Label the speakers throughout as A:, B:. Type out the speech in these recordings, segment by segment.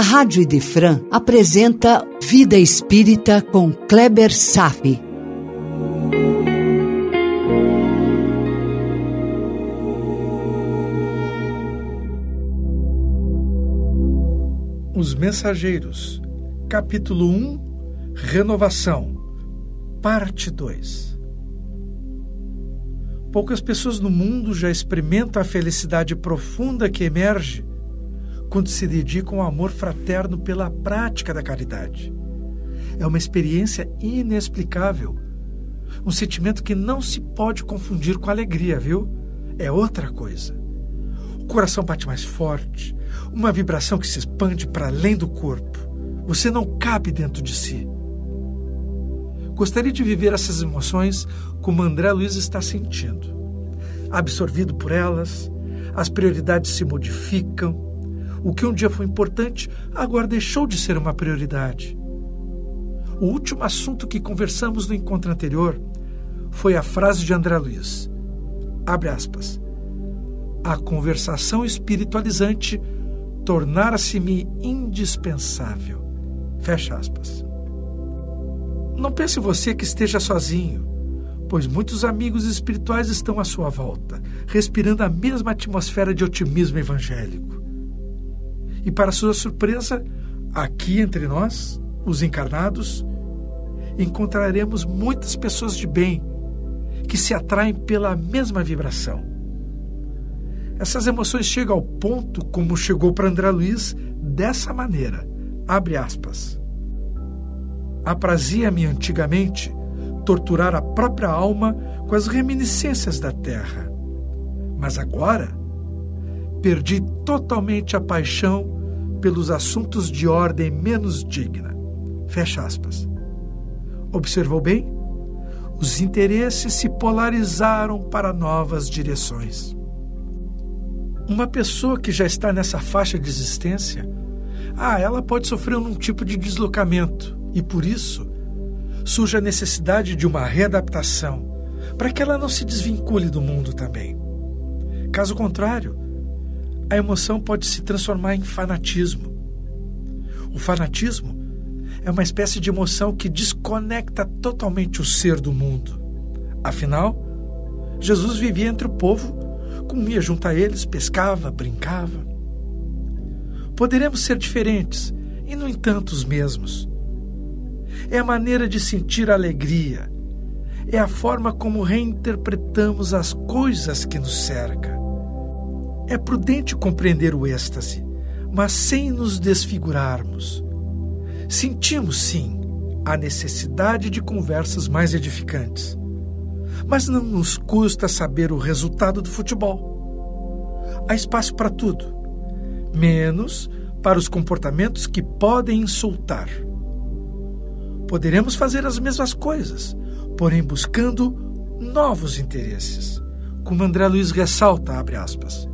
A: a Rádio Idefran apresenta Vida Espírita com Kleber Safi.
B: Os Mensageiros, capítulo 1 Renovação, parte 2 Poucas pessoas no mundo já experimentam a felicidade profunda que emerge quando se dedicam ao amor fraterno pela prática da caridade. É uma experiência inexplicável, um sentimento que não se pode confundir com alegria, viu? É outra coisa. O coração bate mais forte, uma vibração que se expande para além do corpo. Você não cabe dentro de si. Gostaria de viver essas emoções como André Luiz está sentindo. Absorvido por elas, as prioridades se modificam, o que um dia foi importante agora deixou de ser uma prioridade. O último assunto que conversamos no encontro anterior foi a frase de André Luiz. Abre aspas. A conversação espiritualizante tornara-se-me indispensável. Fecha aspas. Não pense você que esteja sozinho, pois muitos amigos espirituais estão à sua volta, respirando a mesma atmosfera de otimismo evangélico. E, para sua surpresa, aqui entre nós, os encarnados, encontraremos muitas pessoas de bem que se atraem pela mesma vibração. Essas emoções chegam ao ponto como chegou para André Luiz dessa maneira. Abre aspas. Aprazia-me antigamente torturar a própria alma com as reminiscências da terra. Mas agora perdi totalmente a paixão pelos assuntos de ordem menos digna. Fecha aspas. Observou bem? Os interesses se polarizaram para novas direções. Uma pessoa que já está nessa faixa de existência, ah, ela pode sofrer um tipo de deslocamento e por isso surge a necessidade de uma readaptação para que ela não se desvincule do mundo também. Caso contrário, a emoção pode se transformar em fanatismo. O fanatismo é uma espécie de emoção que desconecta totalmente o ser do mundo. Afinal, Jesus vivia entre o povo, comia junto a eles, pescava, brincava. Poderemos ser diferentes e, no entanto, os mesmos. É a maneira de sentir alegria, é a forma como reinterpretamos as coisas que nos cercam. É prudente compreender o êxtase, mas sem nos desfigurarmos. Sentimos, sim, a necessidade de conversas mais edificantes, mas não nos custa saber o resultado do futebol. Há espaço para tudo, menos para os comportamentos que podem insultar. Poderemos fazer as mesmas coisas, porém buscando novos interesses, como André Luiz ressalta, abre aspas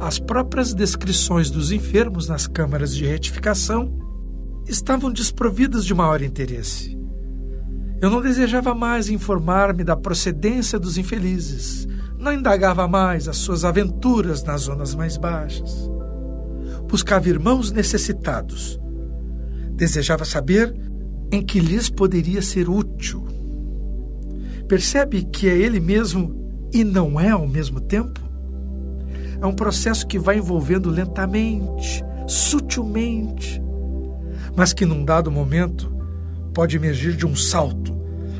B: as próprias descrições dos enfermos nas câmaras de retificação estavam desprovidas de maior interesse. Eu não desejava mais informar-me da procedência dos infelizes, não indagava mais as suas aventuras nas zonas mais baixas. Buscava irmãos necessitados. Desejava saber em que lhes poderia ser útil. Percebe que é ele mesmo e não é ao mesmo tempo? É um processo que vai envolvendo lentamente, sutilmente, mas que num dado momento pode emergir de um salto,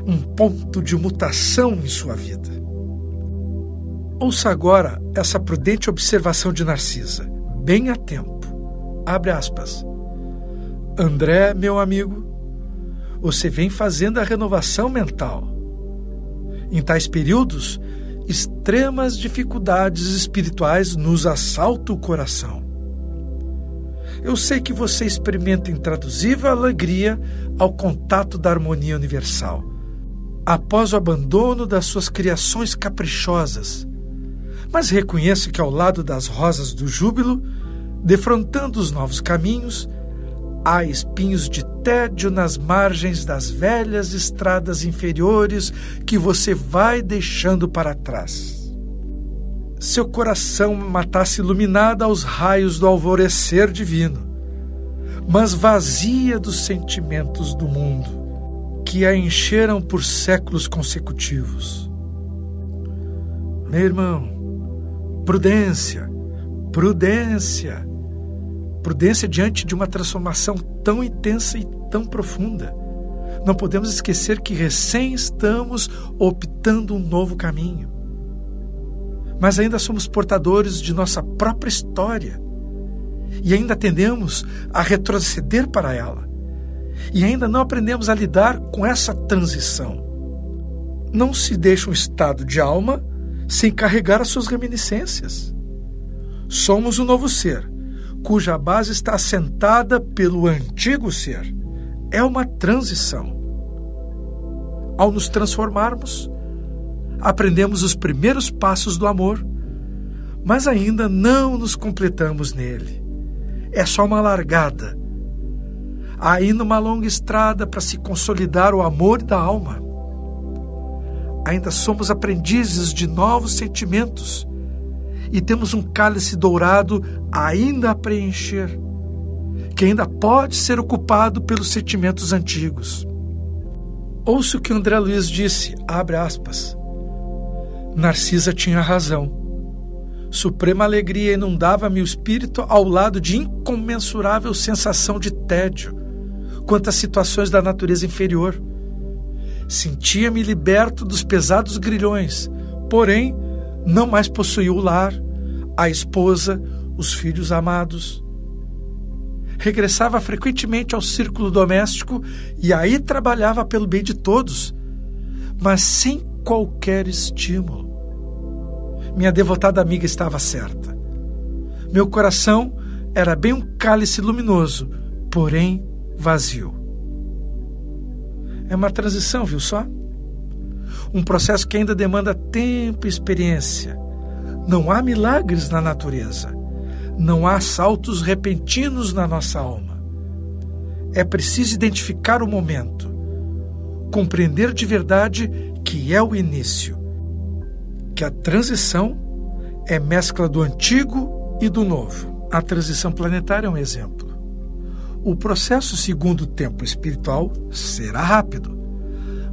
B: um ponto de mutação em sua vida. Ouça agora essa prudente observação de Narcisa, bem a tempo. Abre aspas. André, meu amigo, você vem fazendo a renovação mental. Em tais períodos, extremas dificuldades espirituais nos assaltam o coração. Eu sei que você experimenta intraduzível alegria ao contato da harmonia universal, após o abandono das suas criações caprichosas. Mas reconheço que ao lado das rosas do júbilo, defrontando os novos caminhos, há espinhos de tédio nas margens das velhas estradas inferiores que você vai deixando para trás. Seu coração matasse iluminado aos raios do alvorecer divino. mas vazia dos sentimentos do mundo que a encheram por séculos consecutivos. Meu irmão, prudência, prudência, prudência diante de uma transformação tão intensa e tão profunda. Não podemos esquecer que recém estamos optando um novo caminho. Mas ainda somos portadores de nossa própria história e ainda tendemos a retroceder para ela. E ainda não aprendemos a lidar com essa transição. Não se deixa um estado de alma sem carregar as suas reminiscências. Somos um novo ser, cuja base está assentada pelo antigo ser. É uma transição. Ao nos transformarmos, aprendemos os primeiros passos do amor, mas ainda não nos completamos nele é só uma largada. Há ainda uma longa estrada para se consolidar o amor da alma. Ainda somos aprendizes de novos sentimentos e temos um cálice dourado ainda a preencher, que ainda pode ser ocupado pelos sentimentos antigos. Ouça o que André Luiz disse, abre aspas. Narcisa tinha razão. Suprema alegria inundava-me o espírito ao lado de incomensurável sensação de tédio quanto às situações da natureza inferior. Sentia-me liberto dos pesados grilhões, porém, não mais possuía o lar, a esposa, os filhos amados. Regressava frequentemente ao círculo doméstico e aí trabalhava pelo bem de todos, mas sem qualquer estímulo minha devotada amiga estava certa. Meu coração era bem um cálice luminoso, porém vazio. É uma transição, viu só? Um processo que ainda demanda tempo e experiência. Não há milagres na natureza. Não há saltos repentinos na nossa alma. É preciso identificar o momento, compreender de verdade que é o início que a transição é mescla do antigo e do novo. A transição planetária é um exemplo. O processo segundo o tempo espiritual será rápido.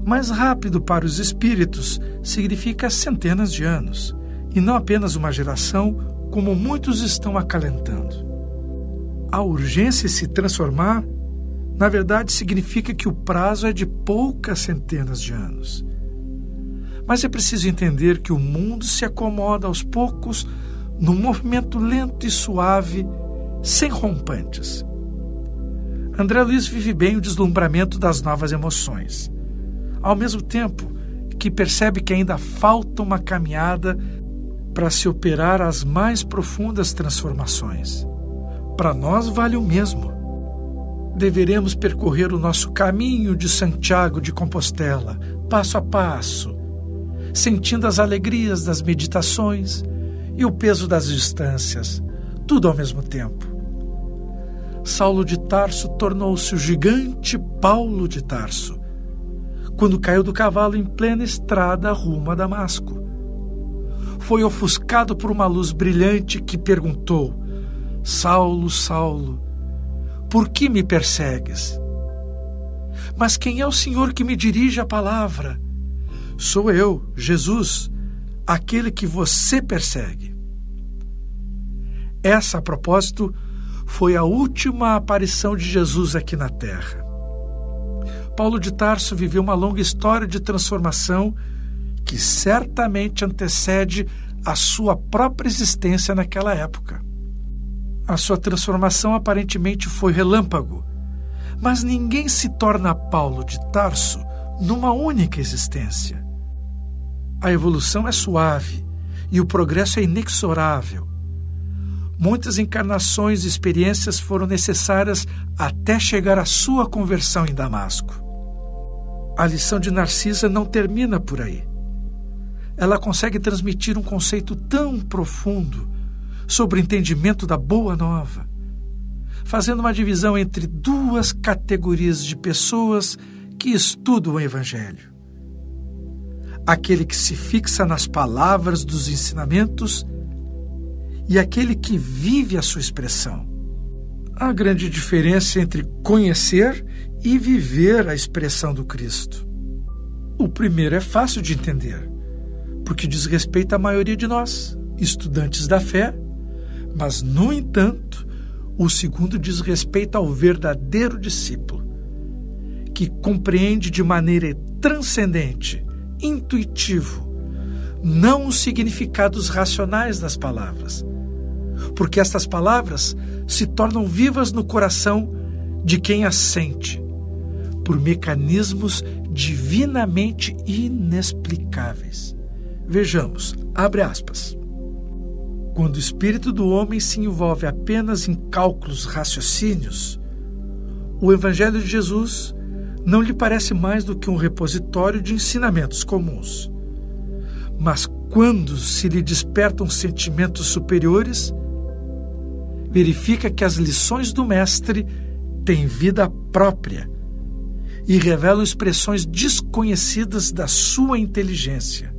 B: Mas rápido para os espíritos significa centenas de anos, e não apenas uma geração, como muitos estão acalentando. A urgência se transformar, na verdade, significa que o prazo é de poucas centenas de anos mas é preciso entender que o mundo se acomoda aos poucos num movimento lento e suave, sem rompantes. André Luiz vive bem o deslumbramento das novas emoções, ao mesmo tempo que percebe que ainda falta uma caminhada para se operar as mais profundas transformações. Para nós vale o mesmo. Deveremos percorrer o nosso caminho de Santiago de Compostela, passo a passo, sentindo as alegrias das meditações e o peso das distâncias, tudo ao mesmo tempo. Saulo de Tarso tornou-se o gigante Paulo de Tarso, quando caiu do cavalo em plena estrada rumo a Damasco. Foi ofuscado por uma luz brilhante que perguntou: Saulo, Saulo, por que me persegues? Mas quem é o Senhor que me dirige a palavra? Sou eu, Jesus, aquele que você persegue. Essa, a propósito, foi a última aparição de Jesus aqui na Terra. Paulo de Tarso viveu uma longa história de transformação que certamente antecede a sua própria existência naquela época. A sua transformação aparentemente foi relâmpago, mas ninguém se torna Paulo de Tarso numa única existência. A evolução é suave e o progresso é inexorável. Muitas encarnações e experiências foram necessárias até chegar à sua conversão em Damasco. A lição de Narcisa não termina por aí. Ela consegue transmitir um conceito tão profundo sobre o entendimento da boa nova, fazendo uma divisão entre duas categorias de pessoas que estudam o Evangelho aquele que se fixa nas palavras dos ensinamentos e aquele que vive a sua expressão. Há grande diferença entre conhecer e viver a expressão do Cristo. O primeiro é fácil de entender, porque diz respeito à maioria de nós, estudantes da fé, mas, no entanto, o segundo diz respeito ao verdadeiro discípulo, que compreende de maneira transcendente, intuitivo, não os significados racionais das palavras, porque estas palavras se tornam vivas no coração de quem as sente, por mecanismos divinamente inexplicáveis. Vejamos, abre aspas. Quando o espírito do homem se envolve apenas em cálculos raciocínios, o Evangelho de Jesus não lhe parece mais do que um repositório de ensinamentos comuns. Mas quando se lhe despertam sentimentos superiores, verifica que as lições do Mestre têm vida própria e revelam expressões desconhecidas da sua inteligência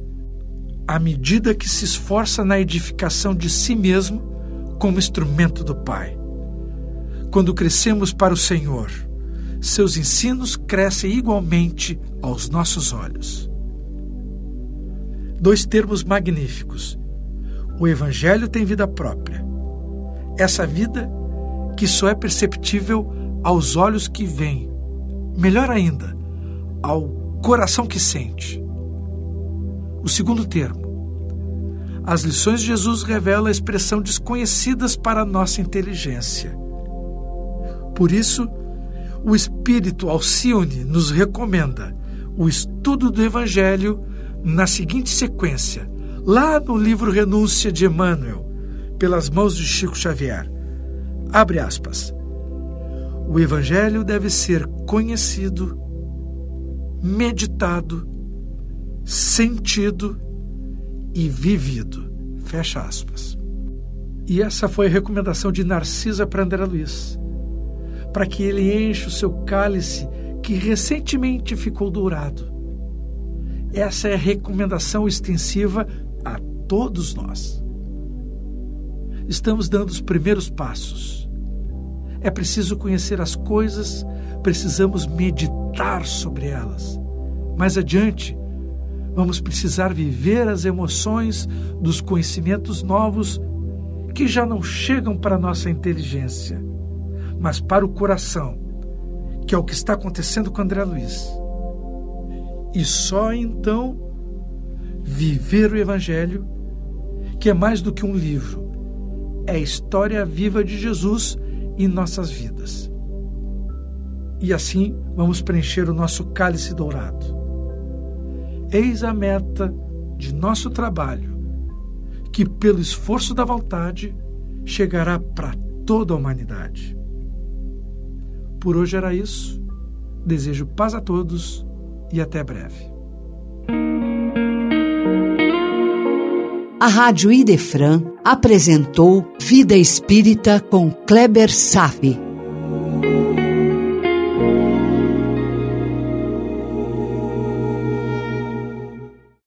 B: à medida que se esforça na edificação de si mesmo como instrumento do Pai. Quando crescemos para o Senhor, seus ensinos crescem igualmente aos nossos olhos. Dois termos magníficos. O Evangelho tem vida própria. Essa vida que só é perceptível aos olhos que veem, melhor ainda, ao coração que sente. O segundo termo. As lições de Jesus revelam a expressão desconhecidas para a nossa inteligência. Por isso, o Espírito Alcione nos recomenda o estudo do Evangelho na seguinte sequência, lá no livro Renúncia de Emmanuel, pelas mãos de Chico Xavier. Abre aspas. O Evangelho deve ser conhecido, meditado sentido e vivido. Fecha aspas. E essa foi a recomendação de Narcisa para André Luiz, para que ele enche o seu cálice que recentemente ficou dourado. Essa é a recomendação extensiva a todos nós. Estamos dando os primeiros passos. É preciso conhecer as coisas, precisamos meditar sobre elas. Mais adiante, vamos precisar viver as emoções dos conhecimentos novos que já não chegam para a nossa inteligência, mas para o coração, que é o que está acontecendo com André Luiz. E só então viver o Evangelho, que é mais do que um livro, é a história viva de Jesus em nossas vidas. E assim vamos preencher o nosso cálice dourado Eis a meta de nosso trabalho, que pelo esforço da vontade chegará para toda a humanidade. Por hoje era isso. Desejo paz a todos e até breve.
A: A Rádio Idefran apresentou Vida Espírita com Kleber Safi.